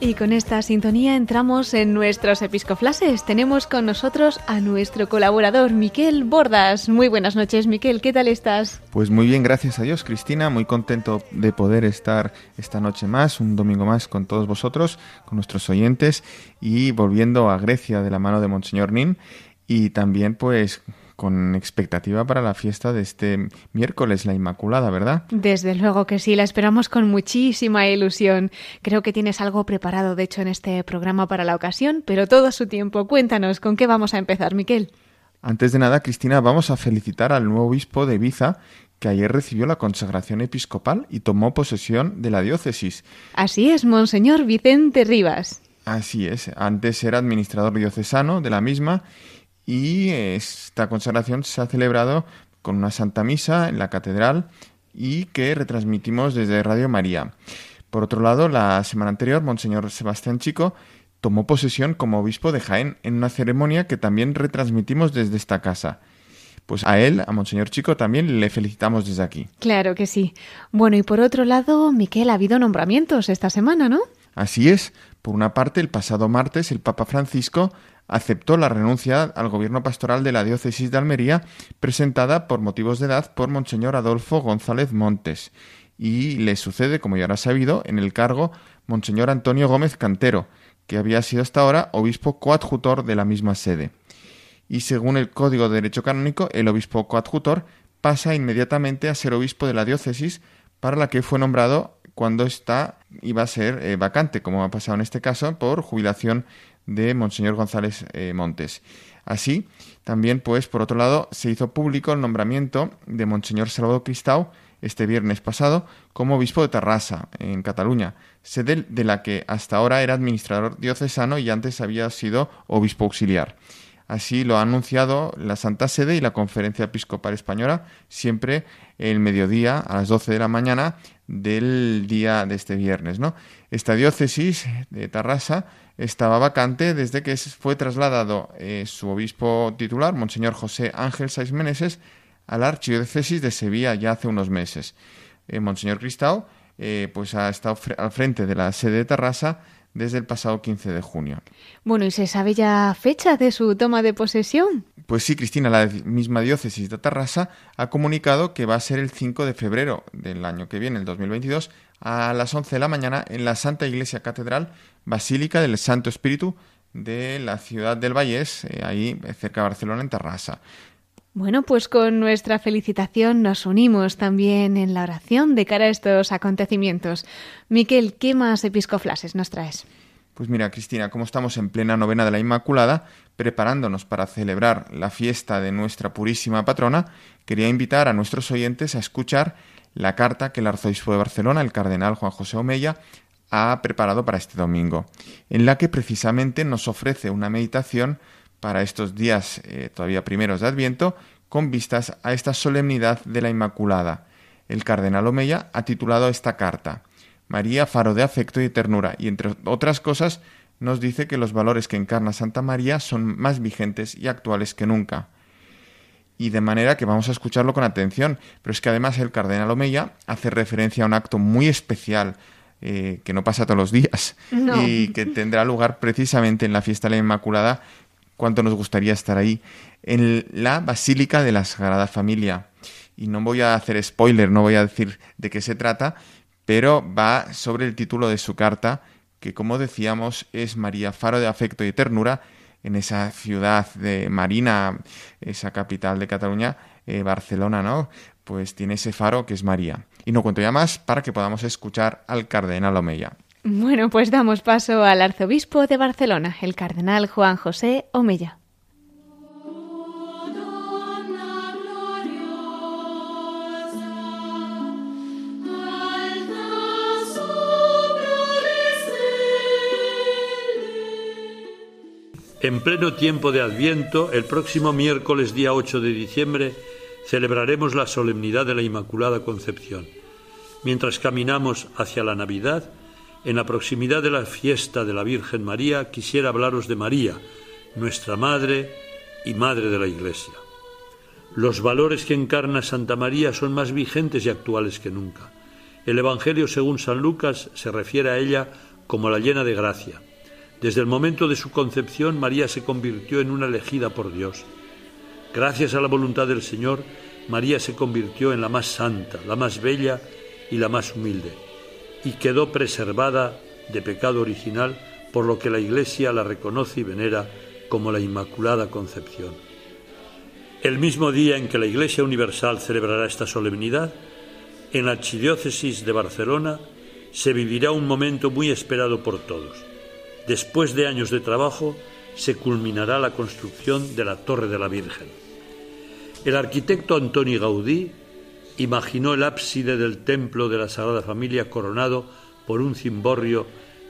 Y con esta sintonía entramos en nuestros episcoflases. Tenemos con nosotros a nuestro colaborador, Miquel Bordas. Muy buenas noches, Miquel. ¿Qué tal estás? Pues muy bien, gracias a Dios, Cristina. Muy contento de poder estar esta noche más, un domingo más con todos vosotros, con nuestros oyentes y volviendo a Grecia de la mano de Monseñor Nin y también pues con expectativa para la fiesta de este miércoles, la Inmaculada, ¿verdad? Desde luego que sí, la esperamos con muchísima ilusión. Creo que tienes algo preparado, de hecho, en este programa para la ocasión, pero todo a su tiempo. Cuéntanos, ¿con qué vamos a empezar, Miquel? Antes de nada, Cristina, vamos a felicitar al nuevo obispo de Ibiza, que ayer recibió la consagración episcopal y tomó posesión de la diócesis. Así es, Monseñor Vicente Rivas. Así es, antes era administrador diocesano de la misma y esta consagración se ha celebrado con una Santa Misa en la catedral y que retransmitimos desde Radio María. Por otro lado, la semana anterior, Monseñor Sebastián Chico tomó posesión como obispo de Jaén en una ceremonia que también retransmitimos desde esta casa. Pues a él, a Monseñor Chico, también le felicitamos desde aquí. Claro que sí. Bueno, y por otro lado, Miquel, ha habido nombramientos esta semana, ¿no? Así es. Por una parte, el pasado martes, el Papa Francisco aceptó la renuncia al gobierno pastoral de la diócesis de Almería, presentada por motivos de edad por Monseñor Adolfo González Montes, y le sucede, como ya habrá sabido, en el cargo Monseñor Antonio Gómez Cantero, que había sido hasta ahora obispo coadjutor de la misma sede. Y según el Código de Derecho Canónico, el obispo coadjutor pasa inmediatamente a ser obispo de la diócesis para la que fue nombrado cuando está iba a ser eh, vacante, como ha pasado en este caso, por jubilación de Monseñor González eh, Montes. Así, también, pues, por otro lado, se hizo público el nombramiento de Monseñor Salvador Cristau este viernes pasado como obispo de Tarrasa, en Cataluña, sede de la que hasta ahora era administrador diocesano y antes había sido obispo auxiliar. Así lo ha anunciado la Santa Sede y la Conferencia Episcopal Española, siempre el mediodía a las 12 de la mañana del día de este viernes. ¿no? Esta diócesis de Tarrasa estaba vacante desde que fue trasladado eh, su obispo titular, Monseñor José Ángel Saiz Meneses, a la archidiócesis de Sevilla ya hace unos meses. Eh, Monseñor Cristau eh, pues ha estado al frente de la sede de Tarrasa desde el pasado 15 de junio. Bueno, ¿y se sabe ya fecha de su toma de posesión? Pues sí, Cristina, la misma diócesis de Tarrasa ha comunicado que va a ser el 5 de febrero del año que viene, el 2022, a las 11 de la mañana en la Santa Iglesia Catedral Basílica del Santo Espíritu de la ciudad del Vallés, eh, ahí cerca de Barcelona, en Tarrasa. Bueno, pues con nuestra felicitación nos unimos también en la oración de cara a estos acontecimientos. Miquel, ¿qué más episcoflases nos traes? Pues mira, Cristina, como estamos en plena novena de la Inmaculada, preparándonos para celebrar la fiesta de nuestra purísima patrona, quería invitar a nuestros oyentes a escuchar la carta que el arzobispo de Barcelona, el cardenal Juan José Omeya, ha preparado para este domingo, en la que precisamente nos ofrece una meditación para estos días eh, todavía primeros de Adviento, con vistas a esta solemnidad de la Inmaculada. El cardenal Omeya ha titulado esta carta María, faro de afecto y ternura, y entre otras cosas nos dice que los valores que encarna Santa María son más vigentes y actuales que nunca. Y de manera que vamos a escucharlo con atención, pero es que además el cardenal Omeya hace referencia a un acto muy especial eh, que no pasa todos los días y que tendrá lugar precisamente en la fiesta de la Inmaculada cuánto nos gustaría estar ahí, en la Basílica de la Sagrada Familia. Y no voy a hacer spoiler, no voy a decir de qué se trata, pero va sobre el título de su carta, que como decíamos es María Faro de Afecto y Ternura, en esa ciudad de Marina, esa capital de Cataluña, eh, Barcelona, ¿no? Pues tiene ese faro que es María. Y no cuento ya más para que podamos escuchar al cardenal Omeya. Bueno, pues damos paso al arzobispo de Barcelona, el cardenal Juan José Omeya. En pleno tiempo de Adviento, el próximo miércoles día 8 de diciembre, celebraremos la solemnidad de la Inmaculada Concepción. Mientras caminamos hacia la Navidad, en la proximidad de la fiesta de la Virgen María, quisiera hablaros de María, nuestra Madre y Madre de la Iglesia. Los valores que encarna Santa María son más vigentes y actuales que nunca. El Evangelio según San Lucas se refiere a ella como la llena de gracia. Desde el momento de su concepción, María se convirtió en una elegida por Dios. Gracias a la voluntad del Señor, María se convirtió en la más santa, la más bella y la más humilde y quedó preservada de pecado original, por lo que la Iglesia la reconoce y venera como la Inmaculada Concepción. El mismo día en que la Iglesia Universal celebrará esta solemnidad, en la Archidiócesis de Barcelona se vivirá un momento muy esperado por todos. Después de años de trabajo, se culminará la construcción de la Torre de la Virgen. El arquitecto Antoni Gaudí imaginó el ábside del templo de la Sagrada Familia coronado por un cimborrio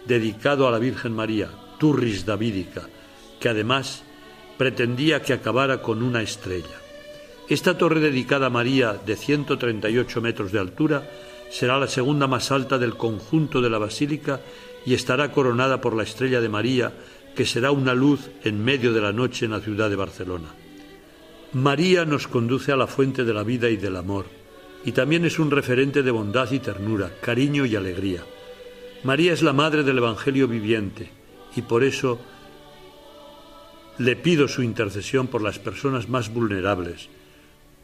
dedicado a la Virgen María, Turris Davídica, que además pretendía que acabara con una estrella. Esta torre dedicada a María de 138 metros de altura será la segunda más alta del conjunto de la basílica y estará coronada por la estrella de María, que será una luz en medio de la noche en la ciudad de Barcelona. María nos conduce a la fuente de la vida y del amor, y también es un referente de bondad y ternura, cariño y alegría. María es la madre del Evangelio viviente, y por eso le pido su intercesión por las personas más vulnerables,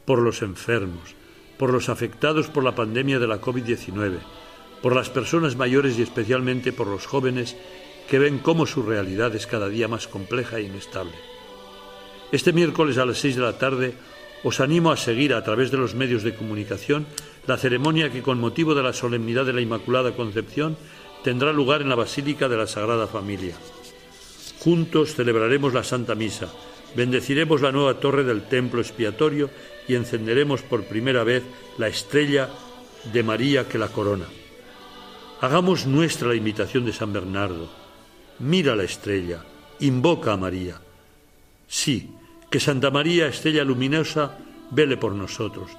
por los enfermos, por los afectados por la pandemia de la COVID-19, por las personas mayores y especialmente por los jóvenes que ven cómo su realidad es cada día más compleja e inestable. Este miércoles a las seis de la tarde os animo a seguir a través de los medios de comunicación la ceremonia que con motivo de la solemnidad de la Inmaculada Concepción tendrá lugar en la Basílica de la Sagrada Familia. Juntos celebraremos la Santa Misa, bendeciremos la nueva torre del templo expiatorio y encenderemos por primera vez la estrella de María que la corona. Hagamos nuestra la invitación de San Bernardo. Mira la estrella, invoca a María. Sí, que Santa María, estrella luminosa, vele por nosotros.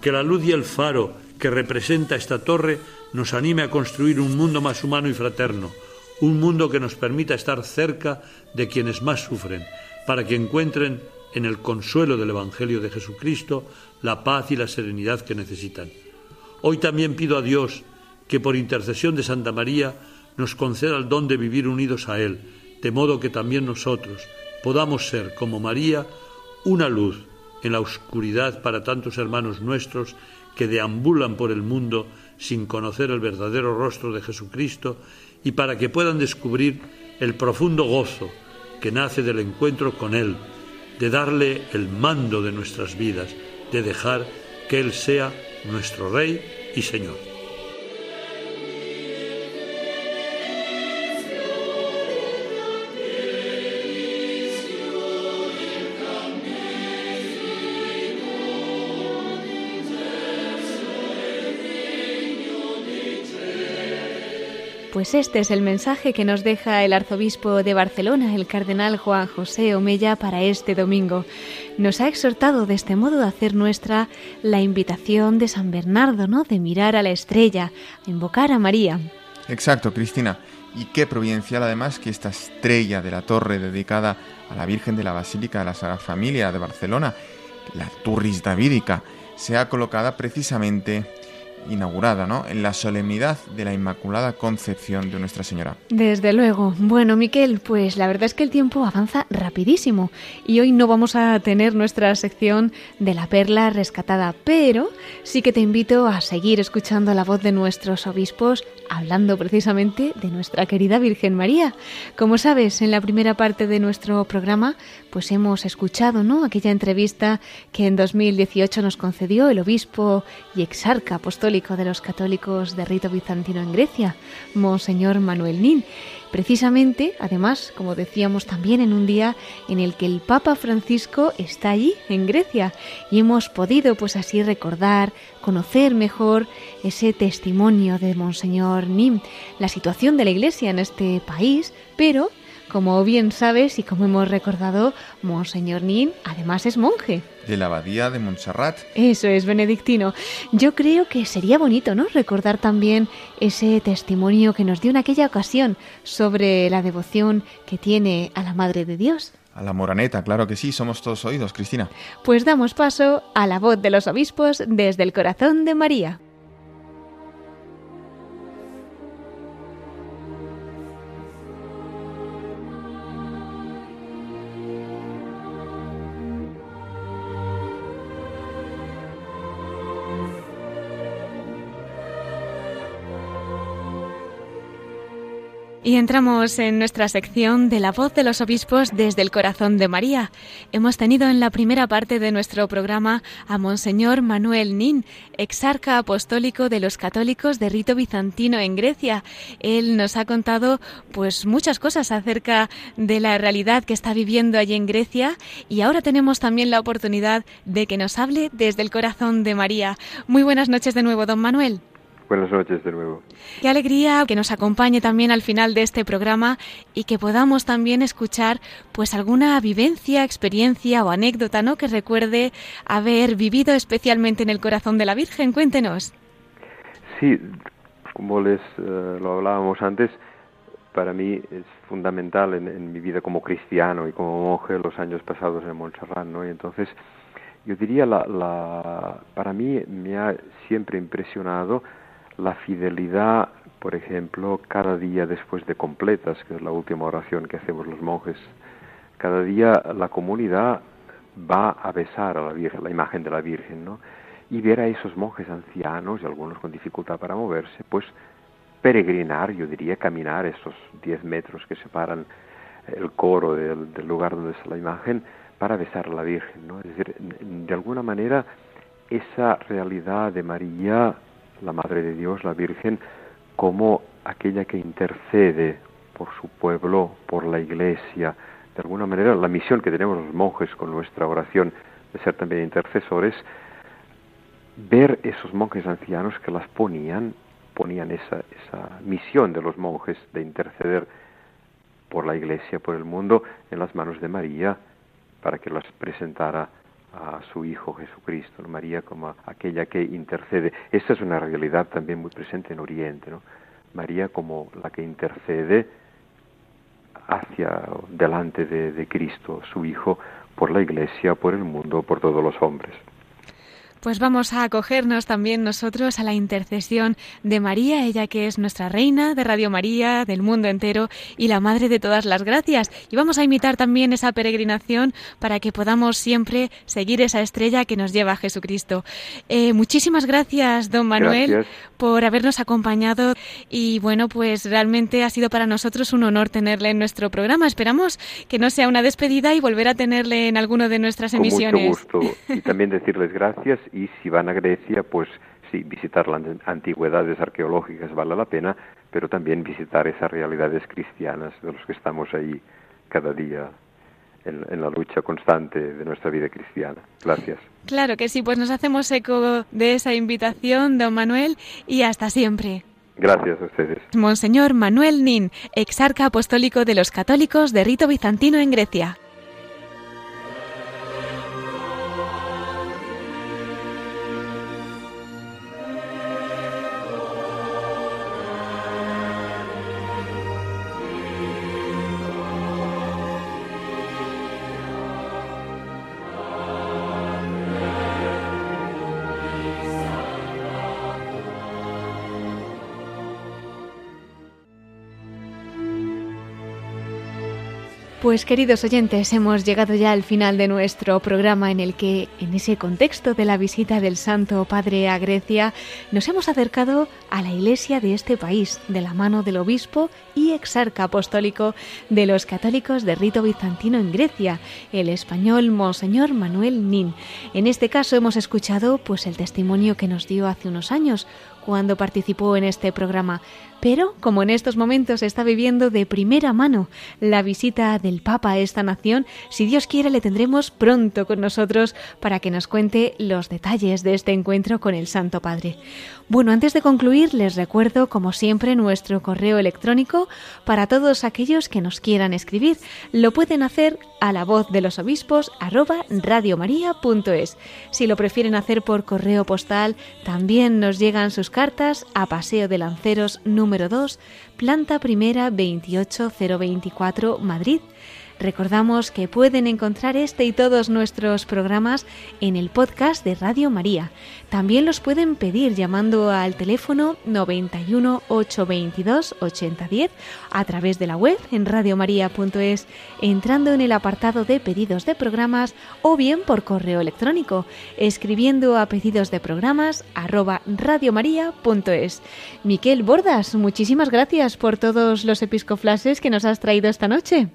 Que la luz y el faro que representa esta torre nos anime a construir un mundo más humano y fraterno, un mundo que nos permita estar cerca de quienes más sufren, para que encuentren en el consuelo del Evangelio de Jesucristo la paz y la serenidad que necesitan. Hoy también pido a Dios que por intercesión de Santa María nos conceda el don de vivir unidos a Él, de modo que también nosotros podamos ser, como María, una luz en la oscuridad para tantos hermanos nuestros que deambulan por el mundo sin conocer el verdadero rostro de Jesucristo y para que puedan descubrir el profundo gozo que nace del encuentro con Él, de darle el mando de nuestras vidas, de dejar que Él sea nuestro Rey y Señor. Pues este es el mensaje que nos deja el arzobispo de Barcelona, el cardenal Juan José Omella, para este domingo. Nos ha exhortado de este modo a hacer nuestra la invitación de San Bernardo, ¿no? De mirar a la estrella, invocar a María. Exacto, Cristina. Y qué providencial además que esta estrella de la torre dedicada a la Virgen de la Basílica de la Sagrada Familia de Barcelona, la Turris Davídica, sea colocada precisamente inaugurada, ¿no? En la solemnidad de la Inmaculada Concepción de Nuestra Señora. Desde luego. Bueno, Miquel, pues la verdad es que el tiempo avanza rapidísimo y hoy no vamos a tener nuestra sección de la perla rescatada, pero sí que te invito a seguir escuchando la voz de nuestros obispos hablando precisamente de nuestra querida Virgen María. Como sabes, en la primera parte de nuestro programa, pues hemos escuchado, ¿no? Aquella entrevista que en 2018 nos concedió el obispo y exarca apostólico de los católicos de rito bizantino en Grecia, Monseñor Manuel Nin. Precisamente, además, como decíamos también en un día en el que el Papa Francisco está allí, en Grecia, y hemos podido pues así recordar, conocer mejor ese testimonio de Monseñor Nim, la situación de la Iglesia en este país, pero como bien sabes y como hemos recordado, Monseñor Nin además es monje. De la abadía de Montserrat. Eso es, benedictino. Yo creo que sería bonito, ¿no? Recordar también ese testimonio que nos dio en aquella ocasión sobre la devoción que tiene a la Madre de Dios. A la moraneta, claro que sí, somos todos oídos, Cristina. Pues damos paso a la voz de los obispos desde el corazón de María. Y entramos en nuestra sección de la voz de los obispos desde el corazón de María. Hemos tenido en la primera parte de nuestro programa a Monseñor Manuel Nin, exarca apostólico de los católicos de rito bizantino en Grecia. Él nos ha contado pues muchas cosas acerca de la realidad que está viviendo allí en Grecia y ahora tenemos también la oportunidad de que nos hable desde el corazón de María. Muy buenas noches de nuevo, don Manuel. Buenas noches de nuevo. Qué alegría que nos acompañe también al final de este programa y que podamos también escuchar pues alguna vivencia, experiencia o anécdota, ¿no? que recuerde haber vivido especialmente en el corazón de la Virgen. Cuéntenos. Sí, como les eh, lo hablábamos antes, para mí es fundamental en, mi vida como cristiano y como monje los años pasados en Montserrat, ¿no? Y entonces yo diría la, la para mí me ha siempre impresionado la fidelidad, por ejemplo, cada día después de completas, que es la última oración que hacemos los monjes, cada día la comunidad va a besar a la imagen de la Virgen, ¿no? Y ver a esos monjes ancianos y algunos con dificultad para moverse, pues peregrinar, yo diría, caminar esos 10 metros que separan el coro del, del, lugar donde está la imagen para besar a la Virgen, ¿no? Es decir, de alguna manera esa realidad de María la Madre de Dios, la Virgen, como aquella que intercede por su pueblo, por la Iglesia. De alguna manera, la misión que tenemos los monjes con nuestra oración de ser también intercesores, ver esos monjes ancianos que las ponían, ponían esa, esa misión de los monjes de interceder por la Iglesia, por el mundo, en las manos de María, para que las presentara a su Hijo Jesucristo, María como aquella que intercede. Esta es una realidad también muy presente en Oriente, ¿no? María como la que intercede hacia delante de, de Cristo, su Hijo, por la Iglesia, por el mundo, por todos los hombres. Pues vamos a acogernos también nosotros a la intercesión de María, ella que es nuestra reina de Radio María, del mundo entero y la madre de todas las gracias. Y vamos a imitar también esa peregrinación para que podamos siempre seguir esa estrella que nos lleva a Jesucristo. Eh, muchísimas gracias, don Manuel, por habernos acompañado y bueno, pues realmente ha sido para nosotros un honor tenerle en nuestro programa. Esperamos que no sea una despedida y volver a tenerle en alguno de nuestras emisiones. Con mucho gusto y también decirles gracias y si van a Grecia, pues sí, visitar las antigüedades arqueológicas vale la pena, pero también visitar esas realidades cristianas de los que estamos ahí cada día en, en, la lucha constante de nuestra vida cristiana. Gracias. Claro que sí, pues nos hacemos eco de esa invitación, don Manuel, y hasta siempre. Gracias a ustedes. Monseñor Manuel Nin, exarca apostólico de los católicos de rito bizantino en Grecia. Pues queridos oyentes, hemos llegado ya al final de nuestro programa en el que, en ese contexto de la visita del Santo Padre a Grecia, nos hemos acercado a la iglesia de este país, de la mano del obispo y exarca apostólico de los católicos de rito bizantino en Grecia, el español Monseñor Manuel Nin. En este caso hemos escuchado pues el testimonio que nos dio hace unos años cuando participó en este programa. Pero, como en estos momentos está viviendo de primera mano la visita del Papa a esta nación, si Dios quiere le tendremos pronto con nosotros para que nos cuente los detalles de este encuentro con el Santo Padre. Bueno, antes de concluir, les recuerdo, como siempre, nuestro correo electrónico para todos aquellos que nos quieran escribir. Lo pueden hacer a la voz de los obispos arroba radiomaria.es. Si lo prefieren hacer por correo postal, también nos llegan sus cartas a Paseo de Lanceros número 2, planta primera 28024, Madrid Recordamos que pueden encontrar este y todos nuestros programas en el podcast de Radio María. También los pueden pedir llamando al teléfono 91 822 8010 a través de la web en radiomaria.es, entrando en el apartado de pedidos de programas o bien por correo electrónico, escribiendo a pedidos de programas arroba radiomaria.es. Miquel Bordas, muchísimas gracias por todos los episcoflases que nos has traído esta noche.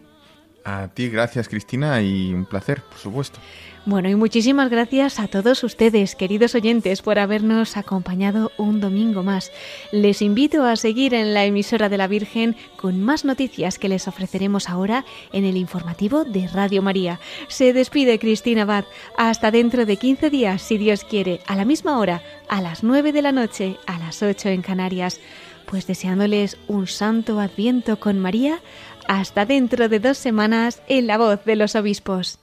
A ti, gracias Cristina, y un placer, por supuesto. Bueno, y muchísimas gracias a todos ustedes, queridos oyentes, por habernos acompañado un domingo más. Les invito a seguir en la emisora de la Virgen con más noticias que les ofreceremos ahora en el informativo de Radio María. Se despide Cristina Abad. Hasta dentro de 15 días, si Dios quiere, a la misma hora, a las 9 de la noche, a las 8 en Canarias. Pues deseándoles un santo adviento con María, hasta dentro de dos semanas en la voz de los obispos.